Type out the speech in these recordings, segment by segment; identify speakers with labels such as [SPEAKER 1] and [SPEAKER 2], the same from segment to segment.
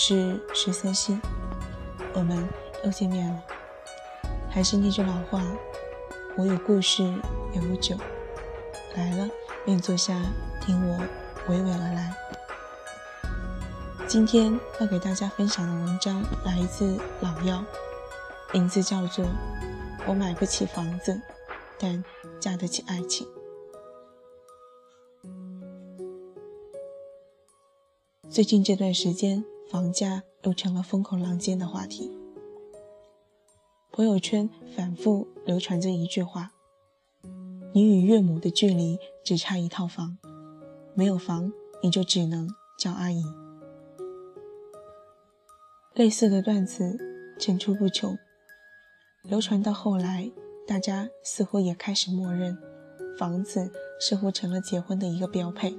[SPEAKER 1] 是石森西，我们又见面了。还是那句老话，我有故事，有酒，来了便坐下，听我娓娓而来。今天要给大家分享的文章来自老药，名字叫做《我买不起房子，但嫁得起爱情》。最近这段时间，房价又成了风口浪尖的话题。朋友圈反复流传着一句话：“你与岳母的距离只差一套房，没有房你就只能叫阿姨。”类似的段子层出不穷，流传到后来，大家似乎也开始默认，房子似乎成了结婚的一个标配，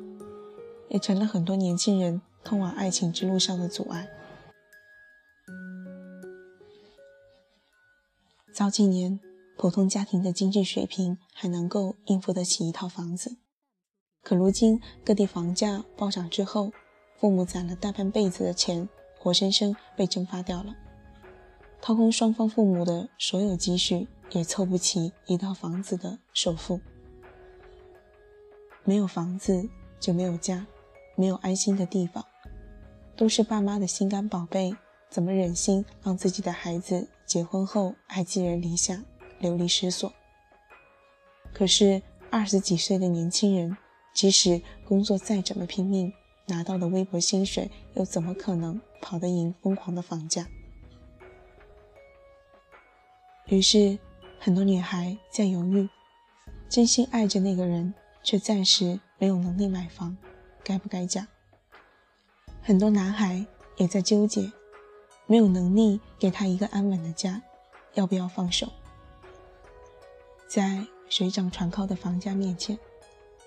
[SPEAKER 1] 也成了很多年轻人。通往爱情之路上的阻碍。早几年，普通家庭的经济水平还能够应付得起一套房子，可如今各地房价暴涨之后，父母攒了大半辈子的钱，活生生被蒸发掉了，掏空双方父母的所有积蓄，也凑不齐一套房子的首付。没有房子，就没有家。没有安心的地方，都是爸妈的心肝宝贝，怎么忍心让自己的孩子结婚后还寄人篱下，流离失所？可是二十几岁的年轻人，即使工作再怎么拼命，拿到的微薄薪水又怎么可能跑得赢疯狂的房价？于是，很多女孩在犹豫，真心爱着那个人，却暂时没有能力买房。该不该嫁？很多男孩也在纠结，没有能力给他一个安稳的家，要不要放手？在水涨船高的房价面前，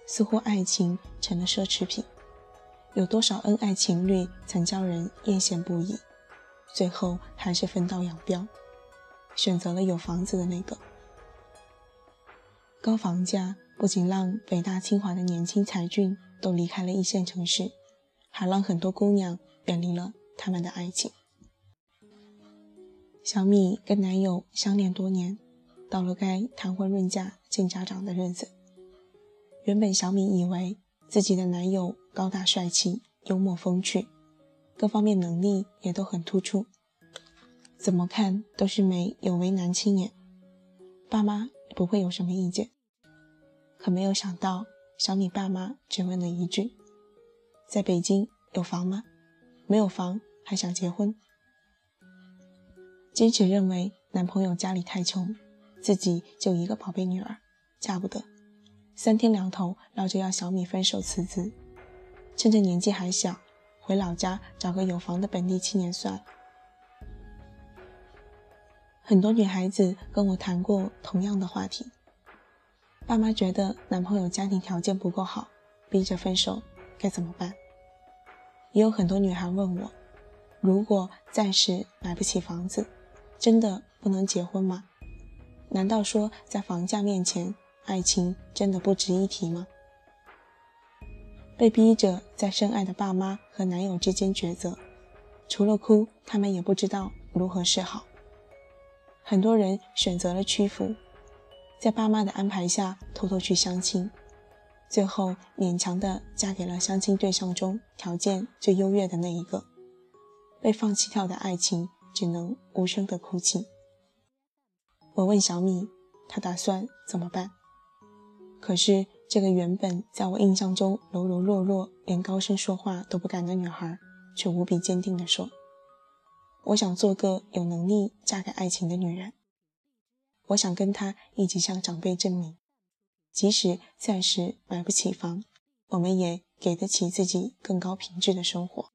[SPEAKER 1] 似乎爱情成了奢侈品。有多少恩爱情侣曾叫人艳羡不已，最后还是分道扬镳，选择了有房子的那个。高房价不仅让北大清华的年轻才俊。都离开了一线城市，还让很多姑娘远离了他们的爱情。小米跟男友相恋多年，到了该谈婚论嫁见家长的日子。原本小米以为自己的男友高大帅气、幽默风趣，各方面能力也都很突出，怎么看都是美有为男青年，爸妈不会有什么意见。可没有想到。小米爸妈只问了一句：“在北京有房吗？没有房还想结婚？”坚持认为男朋友家里太穷，自己就一个宝贝女儿，嫁不得。三天两头闹着要小米分手辞职，趁着年纪还小，回老家找个有房的本地青年算了。很多女孩子跟我谈过同样的话题。爸妈觉得男朋友家庭条件不够好，逼着分手，该怎么办？也有很多女孩问我，如果暂时买不起房子，真的不能结婚吗？难道说在房价面前，爱情真的不值一提吗？被逼着在深爱的爸妈和男友之间抉择，除了哭，他们也不知道如何是好。很多人选择了屈服。在爸妈的安排下，偷偷去相亲，最后勉强的嫁给了相亲对象中条件最优越的那一个。被放弃掉的爱情，只能无声的哭泣。我问小米，她打算怎么办？可是这个原本在我印象中柔柔弱弱，连高声说话都不敢的女孩，却无比坚定地说：“我想做个有能力嫁给爱情的女人。”我想跟他一起向长辈证明，即使暂时买不起房，我们也给得起自己更高品质的生活。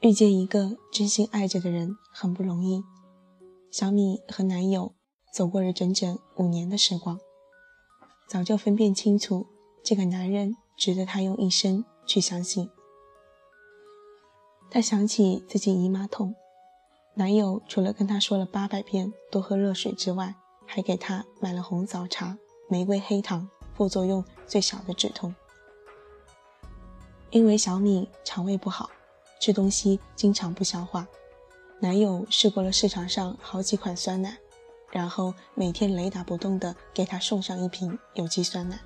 [SPEAKER 1] 遇见一个真心爱着的人很不容易。小米和男友走过了整整五年的时光，早就分辨清楚，这个男人值得她用一生去相信。她想起自己姨妈痛。男友除了跟她说了八百遍多喝热水之外，还给她买了红枣茶、玫瑰黑糖，副作用最小的止痛。因为小米肠胃不好，吃东西经常不消化，男友试过了市场上好几款酸奶，然后每天雷打不动地给她送上一瓶有机酸奶。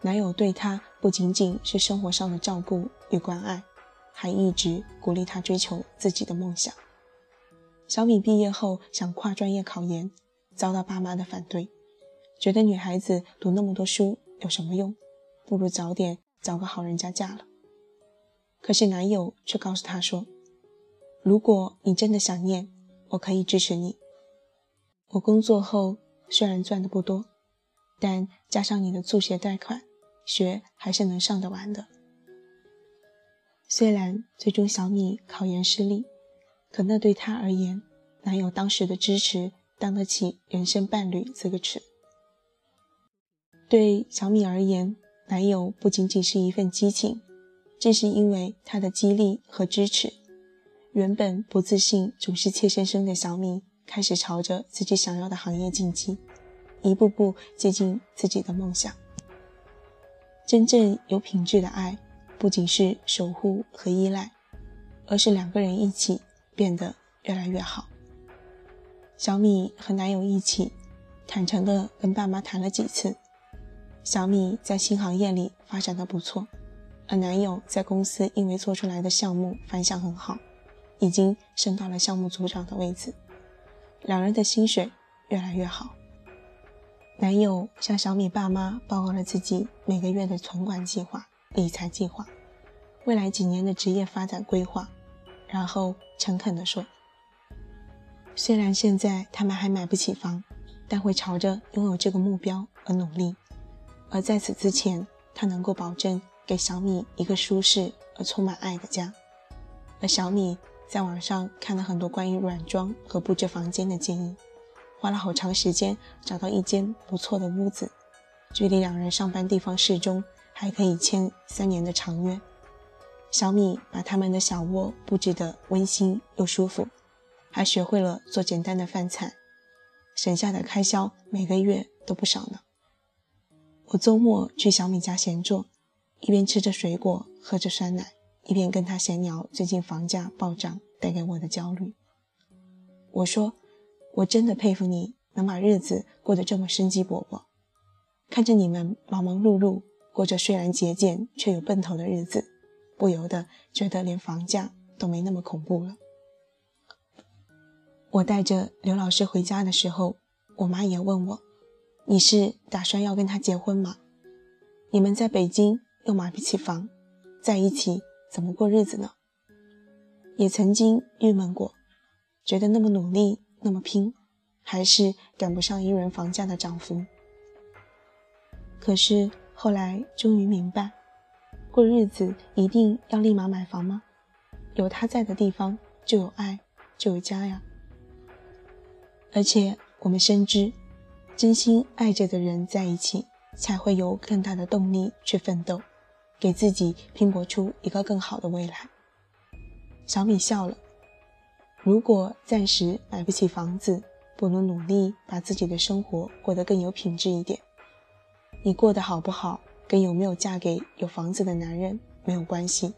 [SPEAKER 1] 男友对她不仅仅是生活上的照顾与关爱，还一直鼓励她追求自己的梦想。小米毕业后想跨专业考研，遭到爸妈的反对，觉得女孩子读那么多书有什么用，不如早点找个好人家嫁了。可是男友却告诉她说：“如果你真的想念，我可以支持你。我工作后虽然赚的不多，但加上你的助学贷款，学还是能上得完的。”虽然最终小米考研失利。可那对她而言，男友当时的支持当得起“人生伴侣”这个词。对小米而言，男友不仅仅是一份激情，正是因为他的激励和支持，原本不自信、总是怯生生的小米，开始朝着自己想要的行业进击，一步步接近自己的梦想。真正有品质的爱，不仅是守护和依赖，而是两个人一起。变得越来越好。小米和男友一起，坦诚地跟爸妈谈了几次。小米在新行业里发展的不错，而男友在公司因为做出来的项目反响很好，已经升到了项目组长的位置。两人的薪水越来越好。男友向小米爸妈报告了自己每个月的存款计划、理财计划，未来几年的职业发展规划。然后诚恳地说：“虽然现在他们还买不起房，但会朝着拥有这个目标而努力。而在此之前，他能够保证给小米一个舒适而充满爱的家。而小米在网上看了很多关于软装和布置房间的建议，花了好长时间找到一间不错的屋子，距离两人上班地方适中，还可以签三年的长约。”小米把他们的小窝布置得温馨又舒服，还学会了做简单的饭菜，省下的开销每个月都不少呢。我周末去小米家闲坐，一边吃着水果，喝着酸奶，一边跟他闲聊最近房价暴涨带给我的焦虑。我说：“我真的佩服你，能把日子过得这么生机勃勃。看着你们忙忙碌碌，过着虽然节俭却有奔头的日子。”不由得觉得连房价都没那么恐怖了。我带着刘老师回家的时候，我妈也问我：“你是打算要跟他结婚吗？你们在北京又买不起房，在一起怎么过日子呢？”也曾经郁闷过，觉得那么努力那么拼，还是赶不上一人房价的涨幅。可是后来终于明白。过日子一定要立马买房吗？有他在的地方就有爱，就有家呀。而且我们深知，真心爱着的人在一起，才会有更大的动力去奋斗，给自己拼搏出一个更好的未来。小米笑了。如果暂时买不起房子，不如努力把自己的生活过得更有品质一点。你过得好不好？跟有没有嫁给有房子的男人没有关系，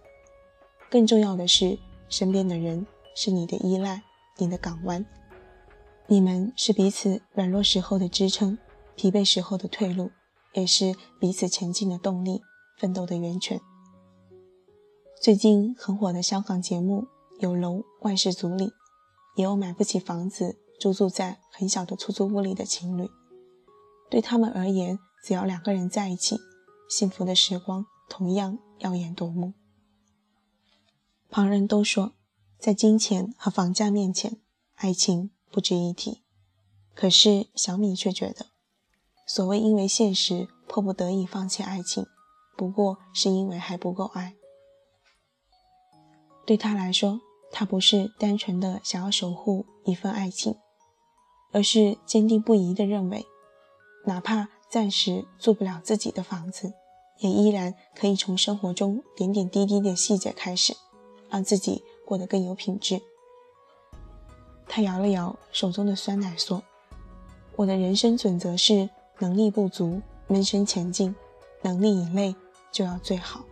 [SPEAKER 1] 更重要的是身边的人是你的依赖，你的港湾，你们是彼此软弱时候的支撑，疲惫时候的退路，也是彼此前进的动力，奋斗的源泉。最近很火的香港节目《有楼万事足》里，也有买不起房子，租住在很小的出租屋里的情侣，对他们而言，只要两个人在一起。幸福的时光同样耀眼夺目。旁人都说，在金钱和房价面前，爱情不值一提。可是小米却觉得，所谓因为现实迫不得已放弃爱情，不过是因为还不够爱。对他来说，他不是单纯的想要守护一份爱情，而是坚定不移地认为，哪怕。暂时住不了自己的房子，也依然可以从生活中点点滴滴的细节开始，让自己过得更有品质。他摇了摇手中的酸奶，说：“我的人生准则是能力不足，闷声前进；能力以内就要最好。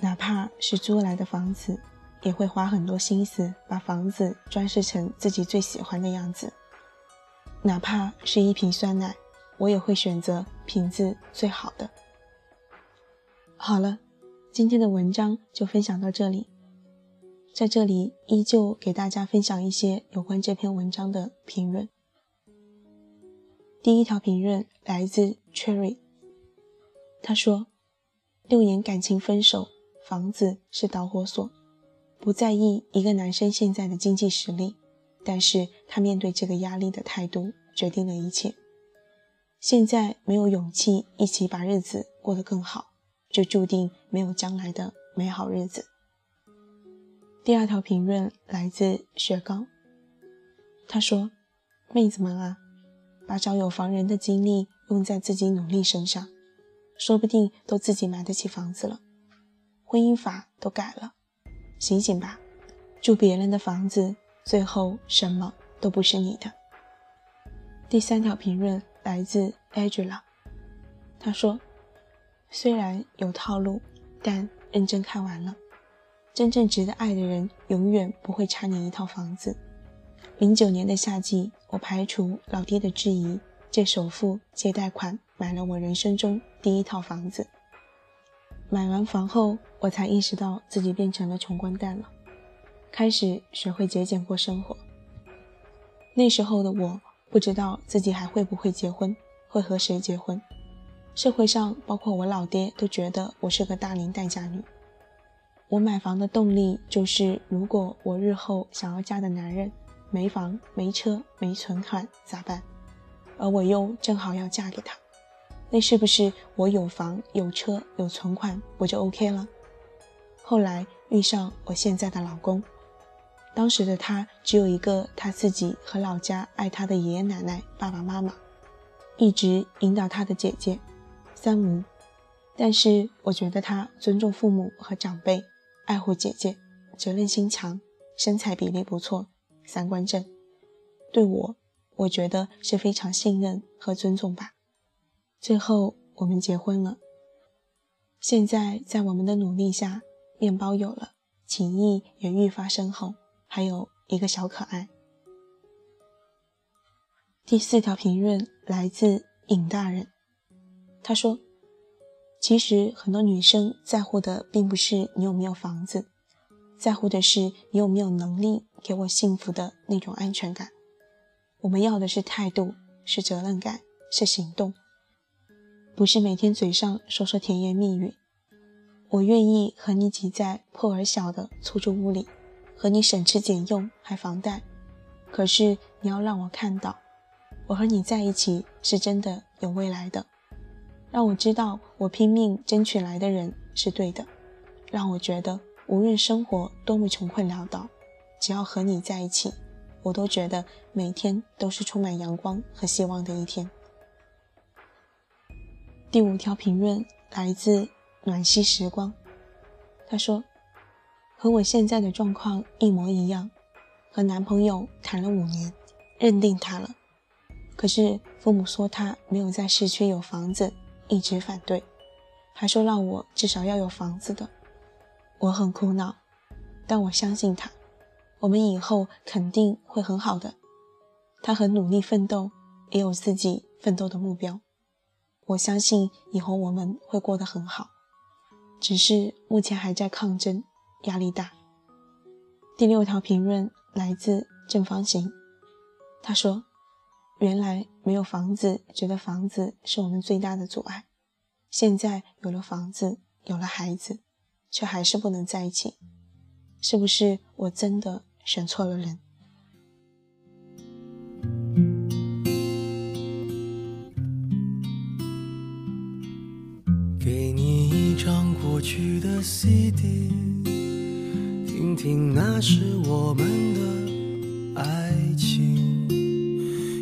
[SPEAKER 1] 哪怕是租来的房子，也会花很多心思把房子装饰成自己最喜欢的样子。哪怕是一瓶酸奶，我也会选择品质最好的。好了，今天的文章就分享到这里。在这里，依旧给大家分享一些有关这篇文章的评论。第一条评论来自 Cherry，他说：“六年感情分手，房子是导火索。不在意一个男生现在的经济实力，但是他面对这个压力的态度决定了一切。现在没有勇气一起把日子过得更好。”就注定没有将来的美好日子。第二条评论来自雪糕，他说：“妹子们啊，把找有房人的精力用在自己努力身上，说不定都自己买得起房子了。婚姻法都改了，醒醒吧！住别人的房子，最后什么都不是你的。”第三条评论来自 Angela，他说。虽然有套路，但认真看完了，真正值得爱的人永远不会差你一套房子。零九年的夏季，我排除老爹的质疑，借首付借贷款买了我人生中第一套房子。买完房后，我才意识到自己变成了穷光蛋了，开始学会节俭过生活。那时候的我不知道自己还会不会结婚，会和谁结婚。社会上，包括我老爹，都觉得我是个大龄待嫁女。我买房的动力就是，如果我日后想要嫁的男人没房、没车、没存款咋办？而我又正好要嫁给他，那是不是我有房、有车、有存款，我就 OK 了？后来遇上我现在的老公，当时的他只有一个他自己和老家爱他的爷爷奶奶、爸爸妈妈，一直引导他的姐姐。三无，但是我觉得他尊重父母和长辈，爱护姐姐，责任心强，身材比例不错，三观正，对我，我觉得是非常信任和尊重吧。最后我们结婚了。现在在我们的努力下，面包有了，情谊也愈发深厚，还有一个小可爱。第四条评论来自尹大人。他说：“其实很多女生在乎的并不是你有没有房子，在乎的是你有没有能力给我幸福的那种安全感。我们要的是态度，是责任感，是行动，不是每天嘴上说说甜言蜜语。我愿意和你挤在破而小的出租屋里，和你省吃俭用还房贷。可是你要让我看到，我和你在一起是真的有未来的。”让我知道，我拼命争取来的人是对的。让我觉得，无论生活多么穷困潦倒，只要和你在一起，我都觉得每天都是充满阳光和希望的一天。第五条评论来自暖溪时光，他说：“和我现在的状况一模一样，和男朋友谈了五年，认定他了。可是父母说他没有在市区有房子。”一直反对，还说让我至少要有房子的。我很苦恼，但我相信他，我们以后肯定会很好的。他很努力奋斗，也有自己奋斗的目标。我相信以后我们会过得很好，只是目前还在抗争，压力大。第六条评论来自正方形，他说。原来没有房子，觉得房子是我们最大的阻碍。现在有了房子，有了孩子，却还是不能在一起，是不是我真的选错了人？
[SPEAKER 2] 给你一张过去的 CD，听听那是我们的爱情。